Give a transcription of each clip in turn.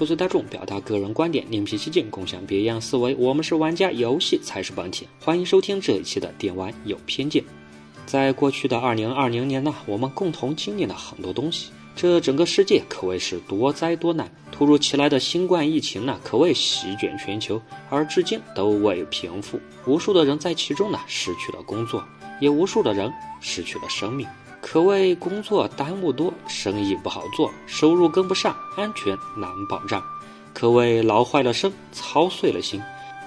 不随大众，表达个人观点，另辟蹊径，共享别样思维。我们是玩家，游戏才是本体。欢迎收听这一期的《电玩有偏见》。在过去的二零二零年呢，我们共同经历了很多东西。这整个世界可谓是多灾多难，突如其来的新冠疫情呢，可谓席卷全球，而至今都未平复。无数的人在其中呢，失去了工作，也无数的人失去了生命。可谓工作耽误多，生意不好做，收入跟不上，安全难保障，可谓劳坏了身，操碎了心。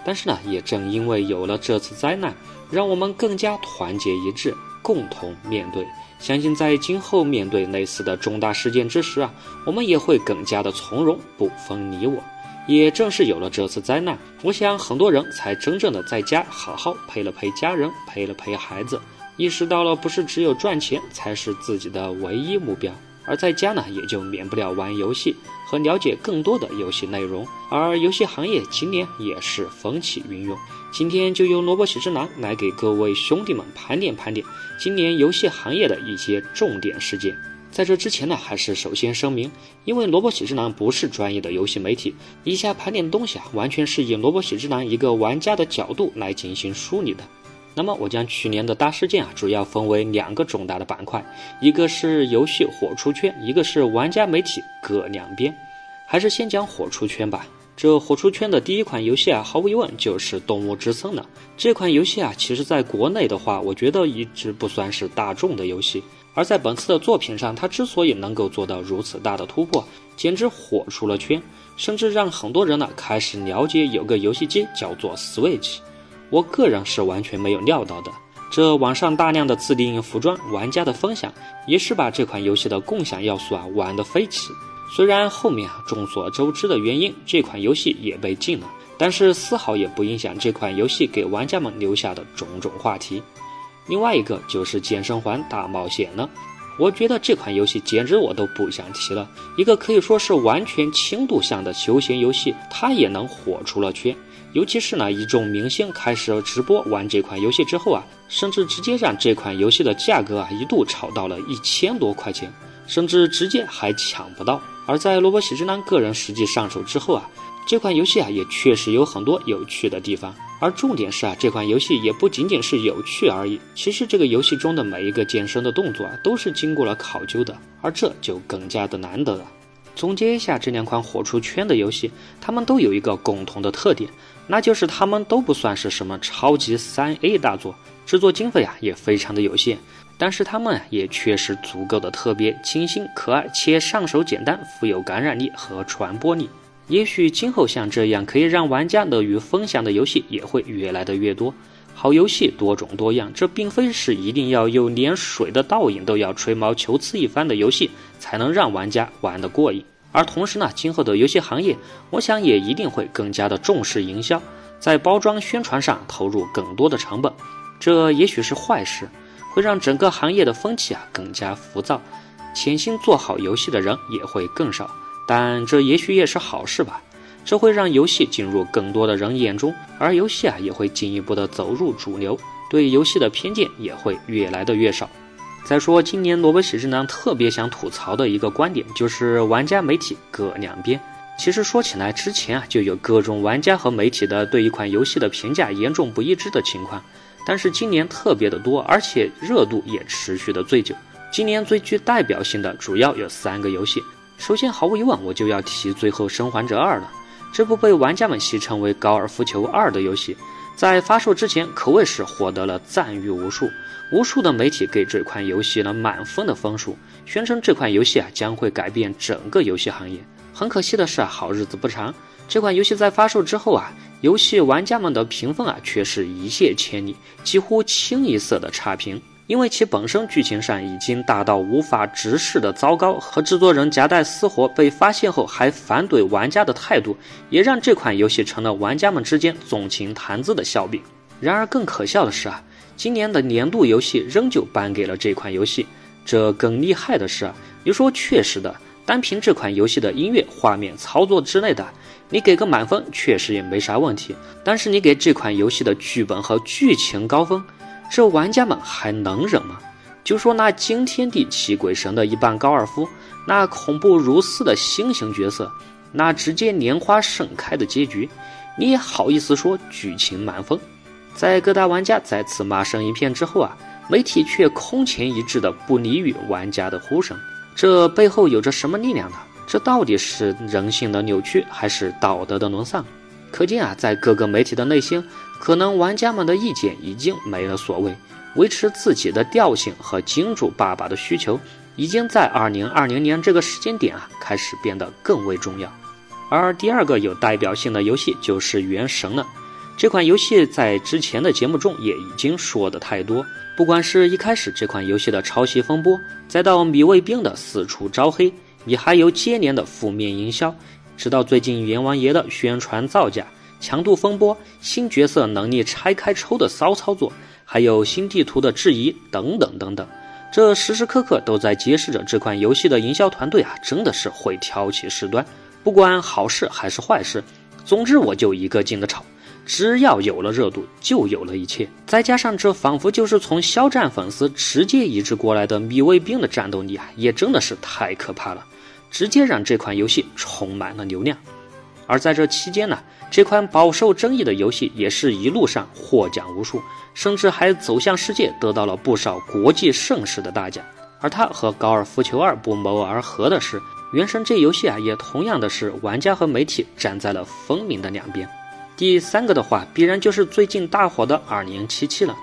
但是呢，也正因为有了这次灾难，让我们更加团结一致，共同面对。相信在今后面对类似的重大事件之时啊，我们也会更加的从容，不分你我。也正是有了这次灾难，我想很多人才真正的在家好好陪了陪家人，陪了陪孩子。意识到了，不是只有赚钱才是自己的唯一目标，而在家呢，也就免不了玩游戏和了解更多的游戏内容。而游戏行业今年也是风起云涌，今天就由萝卜喜之郎来给各位兄弟们盘点盘点今年游戏行业的一些重点事件。在这之前呢，还是首先声明，因为萝卜喜之郎不是专业的游戏媒体，以下盘点的东西啊，完全是以萝卜喜之郎一个玩家的角度来进行梳理的。那么我将去年的大事件啊，主要分为两个重大的板块，一个是游戏火出圈，一个是玩家媒体各两边。还是先讲火出圈吧。这火出圈的第一款游戏啊，毫无疑问就是《动物之森》了。这款游戏啊，其实在国内的话，我觉得一直不算是大众的游戏。而在本次的作品上，它之所以能够做到如此大的突破，简直火出了圈，甚至让很多人呢开始了解有个游戏机叫做 Switch。我个人是完全没有料到的，这网上大量的自定义服装，玩家的分享，也是把这款游戏的共享要素啊玩得飞起。虽然后面啊众所周知的原因，这款游戏也被禁了，但是丝毫也不影响这款游戏给玩家们留下的种种话题。另外一个就是健身环大冒险了，我觉得这款游戏简直我都不想提了，一个可以说是完全轻度向的休闲游戏，它也能火出了圈。尤其是呢，一众明星开始直播玩这款游戏之后啊，甚至直接让这款游戏的价格啊一度炒到了一千多块钱，甚至直接还抢不到。而在萝卜喜之郎个人实际上手之后啊，这款游戏啊也确实有很多有趣的地方。而重点是啊，这款游戏也不仅仅是有趣而已，其实这个游戏中的每一个健身的动作啊，都是经过了考究的，而这就更加的难得了。总结一下这两款火出圈的游戏，它们都有一个共同的特点。那就是他们都不算是什么超级三 A 大作，制作经费啊也非常的有限，但是他们也确实足够的特别、清新、可爱，且上手简单，富有感染力和传播力。也许今后像这样可以让玩家乐于分享的游戏也会越来的越多。好游戏多种多样，这并非是一定要有连水的倒影都要吹毛求疵一番的游戏才能让玩家玩得过瘾。而同时呢，今后的游戏行业，我想也一定会更加的重视营销，在包装宣传上投入更多的成本。这也许是坏事，会让整个行业的风气啊更加浮躁，潜心做好游戏的人也会更少。但这也许也是好事吧，这会让游戏进入更多的人眼中，而游戏啊也会进一步的走入主流，对游戏的偏见也会越来的越少。再说，今年萝卜喜之郎特别想吐槽的一个观点，就是玩家媒体各两边。其实说起来，之前啊就有各种玩家和媒体的对一款游戏的评价严重不一致的情况，但是今年特别的多，而且热度也持续的最久。今年最具代表性的主要有三个游戏。首先，毫无疑问，我就要提《最后生还者二》了。这部被玩家们戏称为“高尔夫球二”的游戏，在发售之前可谓是获得了赞誉无数。无数的媒体给这款游戏呢满分的分数，宣称这款游戏啊将会改变整个游戏行业。很可惜的是啊，好日子不长，这款游戏在发售之后啊，游戏玩家们的评分啊却是一泻千里，几乎清一色的差评。因为其本身剧情上已经大到无法直视的糟糕，和制作人夹带私活被发现后还反怼玩家的态度，也让这款游戏成了玩家们之间纵情谈资的笑柄。然而更可笑的是啊。今年的年度游戏仍旧颁给了这款游戏。这更厉害的是啊，你说确实的，单凭这款游戏的音乐、画面、操作之类的，你给个满分确实也没啥问题。但是你给这款游戏的剧本和剧情高分，这玩家们还能忍吗？就说那惊天地泣鬼神的一半高尔夫，那恐怖如斯的新型角色，那直接莲花盛开的结局，你也好意思说剧情满分？在各大玩家再次骂声一片之后啊，媒体却空前一致的不理于玩家的呼声，这背后有着什么力量呢？这到底是人性的扭曲，还是道德的沦丧？可见啊，在各个媒体的内心，可能玩家们的意见已经没了所谓，维持自己的调性和金主爸爸的需求，已经在二零二零年这个时间点啊，开始变得更为重要。而第二个有代表性的游戏就是《原神》了。这款游戏在之前的节目中也已经说的太多，不管是一开始这款游戏的抄袭风波，再到米卫兵的四处招黑，你还有接连的负面营销。直到最近阎王爷的宣传造假、强度风波、新角色能力拆开抽的骚操作，还有新地图的质疑等等等等，这时时刻刻都在揭示着这款游戏的营销团队啊，真的是会挑起事端，不管好事还是坏事，总之我就一个劲的炒，只要有了热度，就有了一切。再加上这仿佛就是从肖战粉丝直接移植过来的米卫兵的战斗力啊，也真的是太可怕了。直接让这款游戏充满了流量，而在这期间呢，这款饱受争议的游戏也是一路上获奖无数，甚至还走向世界，得到了不少国际盛世的大奖。而它和高尔夫球二不谋而合的是，原神这游戏啊，也同样的是玩家和媒体站在了分明的两边。第三个的话，必然就是最近大火的二零七七了，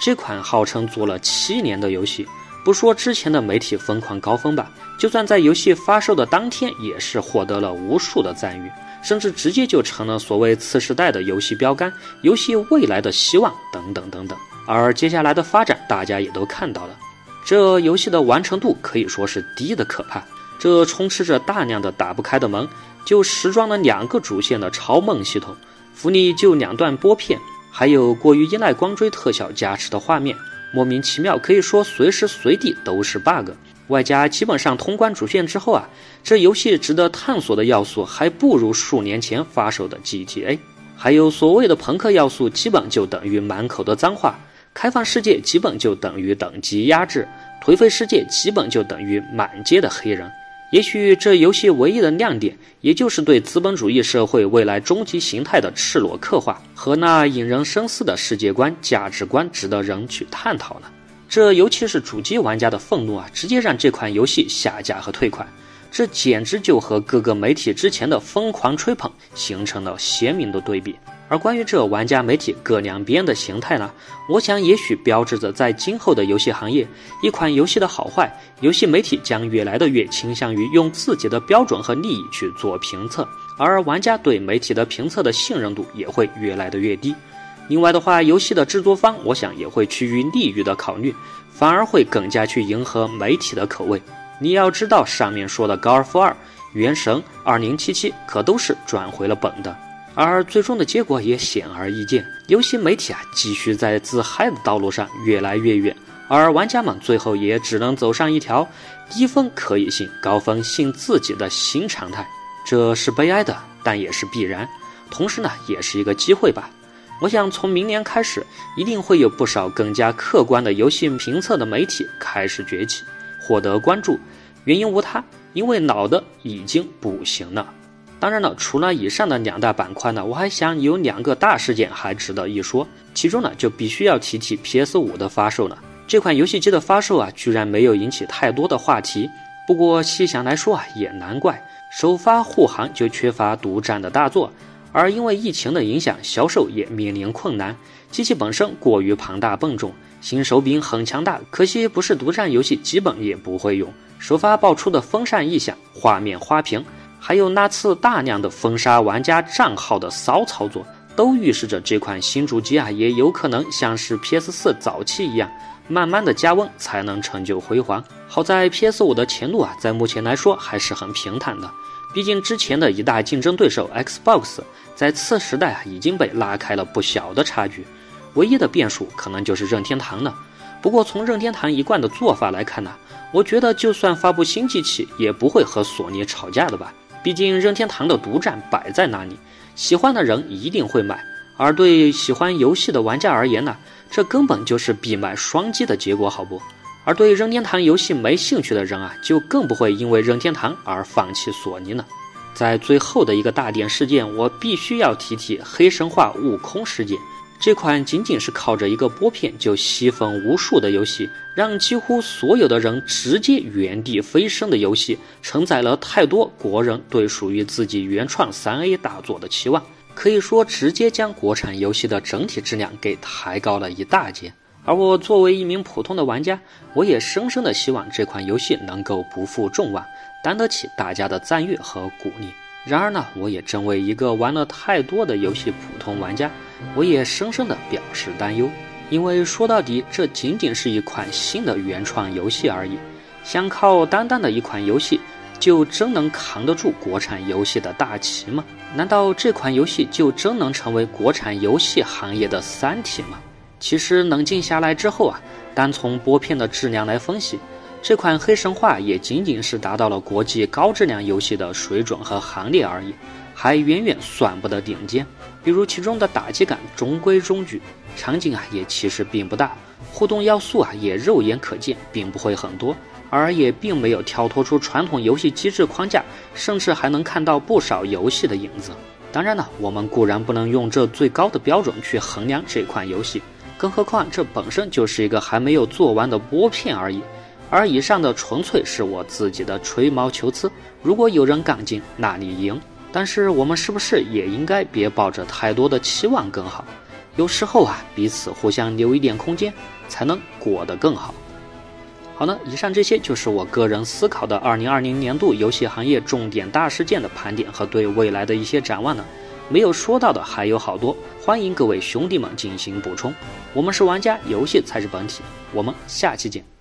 这款号称做了七年的游戏。不说之前的媒体疯狂高分吧，就算在游戏发售的当天，也是获得了无数的赞誉，甚至直接就成了所谓次时代的游戏标杆、游戏未来的希望等等等等。而接下来的发展，大家也都看到了，这游戏的完成度可以说是低的可怕，这充斥着大量的打不开的门，就实装了两个主线的超梦系统，福利就两段拨片，还有过于依赖光追特效加持的画面。莫名其妙，可以说随时随地都是 bug。外加基本上通关主线之后啊，这游戏值得探索的要素还不如数年前发售的 GTA。还有所谓的朋克要素，基本就等于满口的脏话。开放世界基本就等于等级压制，颓废世界基本就等于满街的黑人。也许这游戏唯一的亮点，也就是对资本主义社会未来终极形态的赤裸刻画和那引人深思的世界观、价值观，值得人去探讨了。这尤其是主机玩家的愤怒啊，直接让这款游戏下架和退款。这简直就和各个媒体之前的疯狂吹捧形成了鲜明的对比。而关于这玩家媒体各两边的形态呢，我想也许标志着在今后的游戏行业，一款游戏的好坏，游戏媒体将越来的越倾向于用自己的标准和利益去做评测，而玩家对媒体的评测的信任度也会越来的越低。另外的话，游戏的制作方我想也会趋于利益的考虑，反而会更加去迎合媒体的口味。你要知道，上面说的高尔夫二、原神、二零七七可都是赚回了本的。而最终的结果也显而易见，游戏媒体啊继续在自嗨的道路上越来越远，而玩家们最后也只能走上一条低分可以信，高分信自己的新常态。这是悲哀的，但也是必然，同时呢，也是一个机会吧。我想从明年开始，一定会有不少更加客观的游戏评测的媒体开始崛起，获得关注。原因无他，因为老的已经不行了。当然了，除了以上的两大板块呢，我还想有两个大事件还值得一说。其中呢，就必须要提提 PS 五的发售了。这款游戏机的发售啊，居然没有引起太多的话题。不过细想来说啊，也难怪，首发护航就缺乏独占的大作，而因为疫情的影响，销售也面临困难。机器本身过于庞大笨重，新手柄很强大，可惜不是独占游戏，基本也不会用。首发爆出的风扇异响，画面花屏。还有那次大量的封杀玩家账号的骚操作，都预示着这款新主机啊，也有可能像是 PS4 早期一样，慢慢的加温才能成就辉煌。好在 PS5 的前路啊，在目前来说还是很平坦的，毕竟之前的一大竞争对手 Xbox 在次时代已经被拉开了不小的差距，唯一的变数可能就是任天堂了。不过从任天堂一贯的做法来看呢，我觉得就算发布新机器，也不会和索尼吵架的吧。毕竟任天堂的独占摆在那里，喜欢的人一定会买。而对喜欢游戏的玩家而言呢，这根本就是必买双击的结果，好不？而对任天堂游戏没兴趣的人啊，就更不会因为任天堂而放弃索尼了。在最后的一个大点事件，我必须要提提《黑神话：悟空》事件。这款仅仅是靠着一个拨片就吸粉无数的游戏，让几乎所有的人直接原地飞升的游戏，承载了太多国人对属于自己原创三 A 大作的期望，可以说直接将国产游戏的整体质量给抬高了一大截。而我作为一名普通的玩家，我也深深的希望这款游戏能够不负众望，担得起大家的赞誉和鼓励。然而呢，我也正为一个玩了太多的游戏普通玩家。我也深深的表示担忧，因为说到底，这仅仅是一款新的原创游戏而已。想靠单单的一款游戏，就真能扛得住国产游戏的大旗吗？难道这款游戏就真能成为国产游戏行业的三体吗？其实冷静下来之后啊，单从播片的质量来分析，这款《黑神话》也仅仅是达到了国际高质量游戏的水准和行列而已。还远远算不得顶尖，比如其中的打击感中规中矩，场景啊也其实并不大，互动要素啊也肉眼可见，并不会很多，而也并没有跳脱出传统游戏机制框架，甚至还能看到不少游戏的影子。当然了，我们固然不能用这最高的标准去衡量这款游戏，更何况这本身就是一个还没有做完的播片而已。而以上的纯粹是我自己的吹毛求疵，如果有人杠劲，那你赢。但是我们是不是也应该别抱着太多的期望更好？有时候啊，彼此互相留一点空间，才能过得更好。好了，以上这些就是我个人思考的二零二零年度游戏行业重点大事件的盘点和对未来的一些展望呢。没有说到的还有好多，欢迎各位兄弟们进行补充。我们是玩家，游戏才是本体。我们下期见。